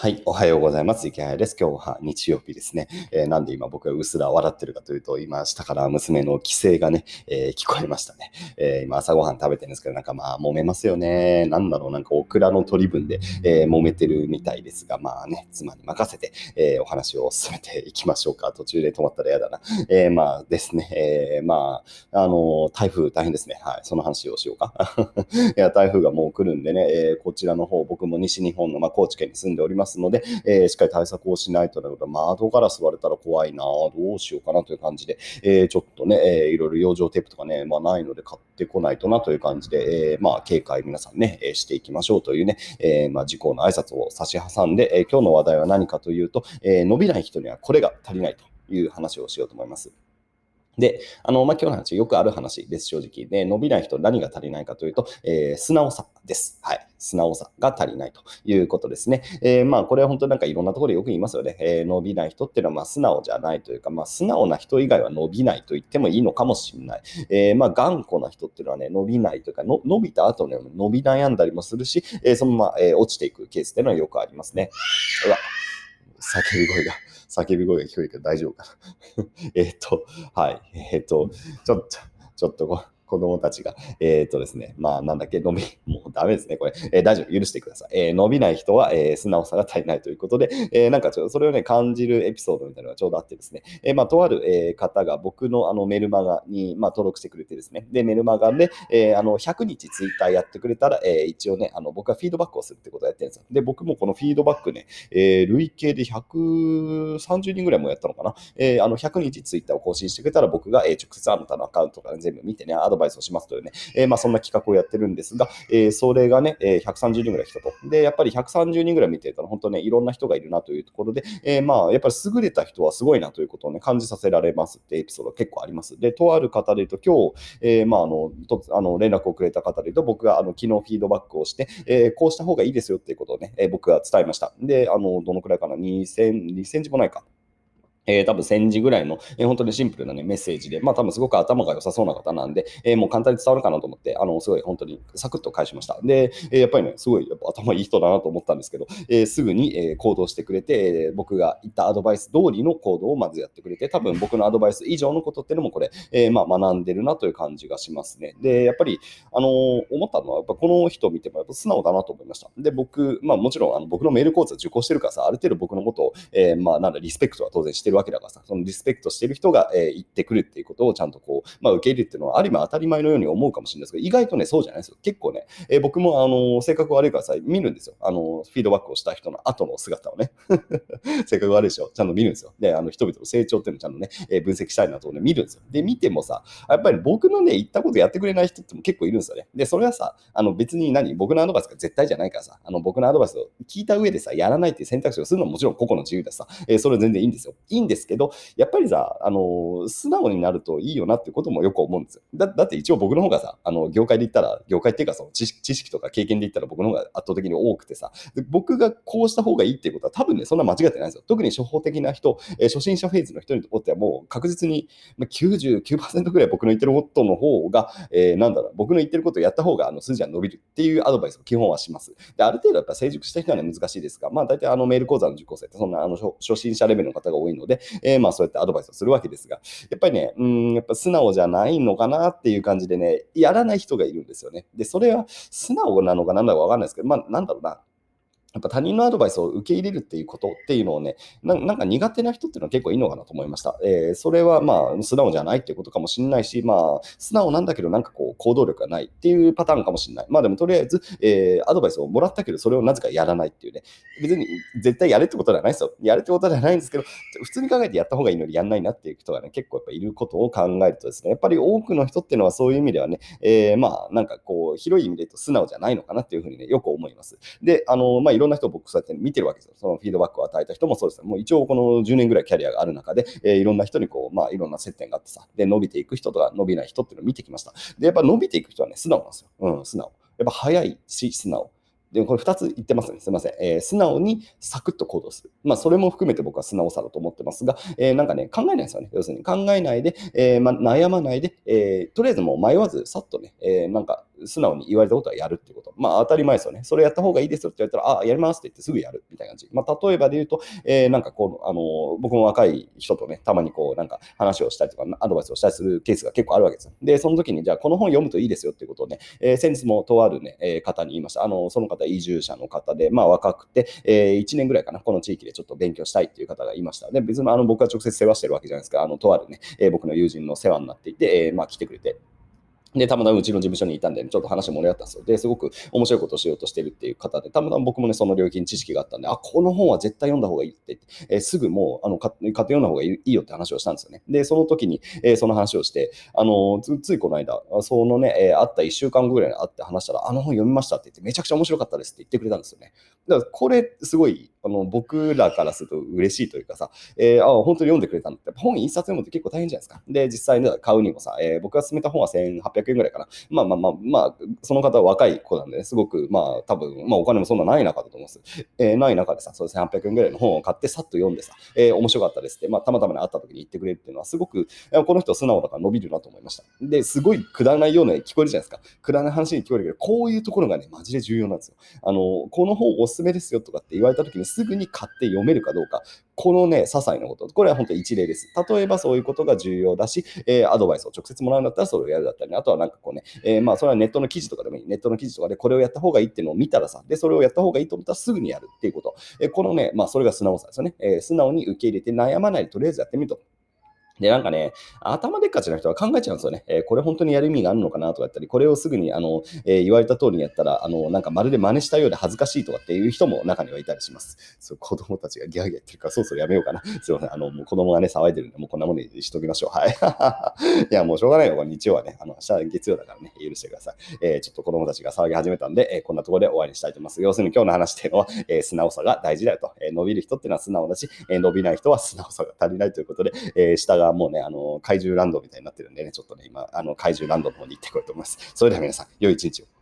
はい、おはようございます。池谷です。今日は日曜日ですね。えー、なんで今僕がうっすら笑ってるかというと、今、下から娘の規制がね、えー、聞こえましたね。えー、今、朝ごはん食べてるんですけど、なんかまあ、揉めますよね。なんだろう、なんかオクラの取り分で、え揉めてるみたいですが、まあね、妻に任せて、えお話を進めていきましょうか。途中で止まったら嫌だな。えまあですね、えまあ、あの台風大変ですね。はい、その話をしようか。いや、台風がもう来るんでね、えこちらの方、僕も西日本の、まあ、高知県に住んでおりますますので、えー、しっかり対策をしないとなので、窓ガラス割れたら怖いなどうしようかなという感じで、えー、ちょっとね、えー、いろいろ養生テープとかね、まあ、ないので買ってこないとなという感じで、えー、まあ、警戒皆さんね、えしていきましょうというね、えー、まあ、事項の挨拶を差し挟んで、え今日の話題は何かというと、え伸びない人にはこれが足りないという話をしようと思います。で、あの、まあ、今日の話、よくある話です、正直。で、伸びない人、何が足りないかというと、えー、素直さです。はい。素直さが足りないということですね。えー、まあ、これは本当になんかいろんなところでよく言いますよね。えー、伸びない人っていうのは、まあ、素直じゃないというか、まあ、素直な人以外は伸びないと言ってもいいのかもしれない。えー、まあ、頑固な人っていうのはね、伸びないというか、の伸びた後ね、伸び悩んだりもするし、えー、そのまま、えー、落ちていくケースっていうのはよくありますね。うわ、叫び声が。叫び声が聞こえるけど大丈夫かな えっと、はい。えっと、ちょっと、ちょっとこう、子供たちが、えっ、ー、とですね、まあなんだっけ、伸び、もうダメですね、これ。えー、大丈夫、許してください。えー、伸びない人は、え素直さが足りないということで、えなんかちょっとそれをね、感じるエピソードみたいなのがちょうどあってですね、えまあとある、え方が僕のあのメルマガに、まあ、登録してくれてですね、で、メルマガで、えあの100日ツイッターやってくれたら、え一応ね、あの僕はフィードバックをするってことをやってるんですよ。で、僕もこのフィードバックね、え累計で130人ぐらいもやったのかな。えあの100日ツイッターを更新してくれたら僕が、え直接あなたのアカウントから全部見てね、アドバイスをしますというね、えー、まあ、そんな企画をやってるんですが、えー、それがね、えー、130人ぐらい来たと。で、やっぱり130人ぐらい見てたら、本当ね、いろんな人がいるなというところで、えー、まあ、やっぱり優れた人はすごいなということをね、感じさせられますってエピソード結構あります。で、とある方で言うと、今日、えー、まあ、あの、とあの連絡をくれた方で言うと、僕があの昨日フィードバックをして、えー、こうした方がいいですよっていうことをね、えー、僕が伝えました。で、あの、どのくらいかな、2000、2センチもないか。えー、多分1000字ぐらいの、えー、本当にシンプルな、ね、メッセージで、まあ多分すごく頭が良さそうな方なんで、えー、もう簡単に伝わるかなと思って、あの、すごい本当にサクッと返しました。で、えー、やっぱりね、すごいやっぱ頭いい人だなと思ったんですけど、えー、すぐに、えー、行動してくれて、えー、僕が言ったアドバイス通りの行動をまずやってくれて、多分僕のアドバイス以上のことっていうのもこれ、えー、まあ学んでるなという感じがしますね。で、やっぱり、あのー、思ったのは、やっぱこの人を見てもやっぱ素直だなと思いました。で、僕、まあもちろんあの僕のメール講座受講してるからさ、ある程度僕のことを、えー、まあなんだ、リスペクトは当然してるわけだからさ、そのリスペクトしてる人が、えー、言ってくるっていうことをちゃんとこう、まあ、受け入れるっていうのは、ある意味当たり前のように思うかもしれないですけど、意外とね、そうじゃないですよ。結構ね、えー、僕も、あの、性格悪いからさ、見るんですよ。あの、フィードバックをした人の後の姿をね。性格悪いでしょ。ちゃんと見るんですよ。で、あの、人々の成長っていうのをちゃんとね、えー、分析したいなとね、見るんですよ。で、見てもさ、やっぱり僕のね、言ったことやってくれない人っても結構いるんですよね。で、それはさ、あの、別に何僕のアドバイスが絶対じゃないからさ、あの、僕のアドバイスを聞いた上でさ、やらないっていう選択肢をするのはもちろん個々の自由ださ、えー、それは全然いいんですよ。いいんですけど、やっぱりさ、あの、素直になるといいよなってこともよく思うんですよ。だだって一応僕の方がさ、あの業界で言ったら、業界っていうかその知識とか経験で言ったら僕の方が圧倒的に多くてさ、僕がこうした方がいいっていうことは多分ね、そんな間違ってないんですよ。特に初歩的な人、えー、初心者フェーズの人にとってはもう確実に99%ぐらい僕の言ってることの方が、えー、なんだろう、僕の言ってることをやった方があの数字は伸びるっていうアドバイスを基本はします。で、ある程度やっぱ成熟した人は、ね、難しいですが、まあ大体あのメール講座の受講生ってそんなあの初心者レベルの方が多いので、でえー、まあそうやってアドバイスをするわけですが、やっぱりね、うん、やっぱ素直じゃないのかなっていう感じでね、やらない人がいるんですよね。で、それは素直なのか何だかわかんないですけど、まあ、なんだろうな。やっぱ他人のアドバイスを受け入れるっていうことっていうのをね、なんか苦手な人っていうのは結構いいのかなと思いました。えー、それはまあ素直じゃないっていうことかもしれないし、まあ素直なんだけどなんかこう行動力がないっていうパターンかもしれない。まあでもとりあえず、えー、アドバイスをもらったけどそれをなぜかやらないっていうね。別に絶対やれってことではないですよ。やるってことではないんですけど、普通に考えてやった方がいいのにやんないなっていう人がね、結構やっぱいることを考えるとですね、やっぱり多くの人っていうのはそういう意味ではね、えー、まあなんかこう広い意味で言うと素直じゃないのかなっていうふうにね、よく思います。で、あの、まあろんな人を僕そうやって見てるわけですよ。そのフィードバックを与えた人もそうですもう一応この10年ぐらいキャリアがある中で、えー、いろんな人にこう、まあいろんな接点があってさ、で、伸びていく人とか伸びない人っていうのを見てきました。で、やっぱ伸びていく人はね、素直なんですよ。うん、素直。やっぱ早いし、素直。で、これ2つ言ってますね。すみません。えー、素直にサクッと行動する。まあ、それも含めて僕は素直さだと思ってますが、えー、なんかね、考えないですよね。要するに考えないで、えーま、悩まないで、え、とりあえずもう迷わず、さっとね、え、なんか素直に言われたことはやるっていうこと。まあ当たり前ですよね。それやった方がいいですよって言われたら、あ、やりますって言ってすぐやるみたいな感じ。まあ例えばで言うと、えー、なんかこう、あの、僕も若い人とね、たまにこう、なんか話をしたりとか、アドバイスをしたりするケースが結構あるわけです。で、その時に、じゃあこの本読むといいですよっていうことをね、えー、先日もとあるね、えー、方に言いました。あの、その方移住者の方で、まあ若くて、えー、1年ぐらいかな、この地域でちょっと勉強したいっていう方がいました。で、別にあの僕は直接世話してるわけじゃないですか。あの、とあるね、えー、僕の友人の世話になっていて、えー、まあ来てくれて、で、たまたまうちの事務所にいたんで、ちょっと話盛り上がったんですよ。で、すごく面白いことをしようとしてるっていう方で、たまたま僕もね、その領域に知識があったんで、あ、この本は絶対読んだ方がいいってって、えー、すぐもう、あの、買って読んだ方がいいよって話をしたんですよね。で、その時に、えー、その話をして、あのつ、ついこの間、そのね、えー、会った1週間後ぐらいに会って話したら、あの本読みましたって言って、めちゃくちゃ面白かったですって言ってくれたんですよね。だから、これ、すごい、あの僕らからすると嬉しいというかさ、えー、あ本当に読んでくれたんだって、本一冊読むって結構大変じゃないですか。で、実際ね、買うにもさ、えー、僕が勧めた本は1800円ぐらいかな。まあまあまあ、まあ、その方は若い子なんで、ね、すごく、まあ多分、まあお金もそんなない中だと思うんです。えー、ない中でさ、そう1800円ぐらいの本を買ってさっと読んでさ、えー、面白かったですって、まあたまたまに会った時に言ってくれるっていうのは、すごく、この人素直だから伸びるなと思いました。で、すごいくだらないような聞こえるじゃないですか。くだらない話に聞こえるけど、こういうところがね、マジで重要なんですよ。あの、この本おすすめですよとかって言われた時にすぐに買って読めるかどうか、このね、些細なこと、これは本当一例です。例えばそういうことが重要だし、えー、アドバイスを直接もらうんだったらそれをやるだったり、あとはなんかこうね、えー、まあそれはネットの記事とかでもいい、ネットの記事とかでこれをやった方がいいっていうのを見たらさ、で、それをやった方がいいと思ったらすぐにやるっていうこと。えー、このね、まあそれが素直さですよね。え素直に受け入れて悩まないでとりあえずやってみると。で、なんかね、頭でっかちな人は考えちゃうんですよね。えー、これ本当にやる意味があるのかなとかやったり、これをすぐにあの、えー、言われた通りにやったら、あの、なんかまるで真似したようで恥ずかしいとかっていう人も中にはいたりします。そう子供たちがギャーギャー言ってるから、そろそろやめようかな。すいません。あの、もう子供がね、騒いでるんで、もうこんなものにしときましょう。はい。いや、もうしょうがないよ。日曜はね、あの、明日月曜だからね、許してください。えー、ちょっと子供たちが騒ぎ始めたんで、えー、こんなところで終わりにしたいと思います。要するに今日の話っていうのは、えー、素直さが大事だよと。え、伸びる人っていうのは素直だし、え、伸びない人は素直さが足りないということで、えー、下もうね、あの、怪獣ランドみたいになってるんでね、ちょっとね、今、あの怪獣ランドの方に行ってこようと思います。それでは皆さん、良い一日を。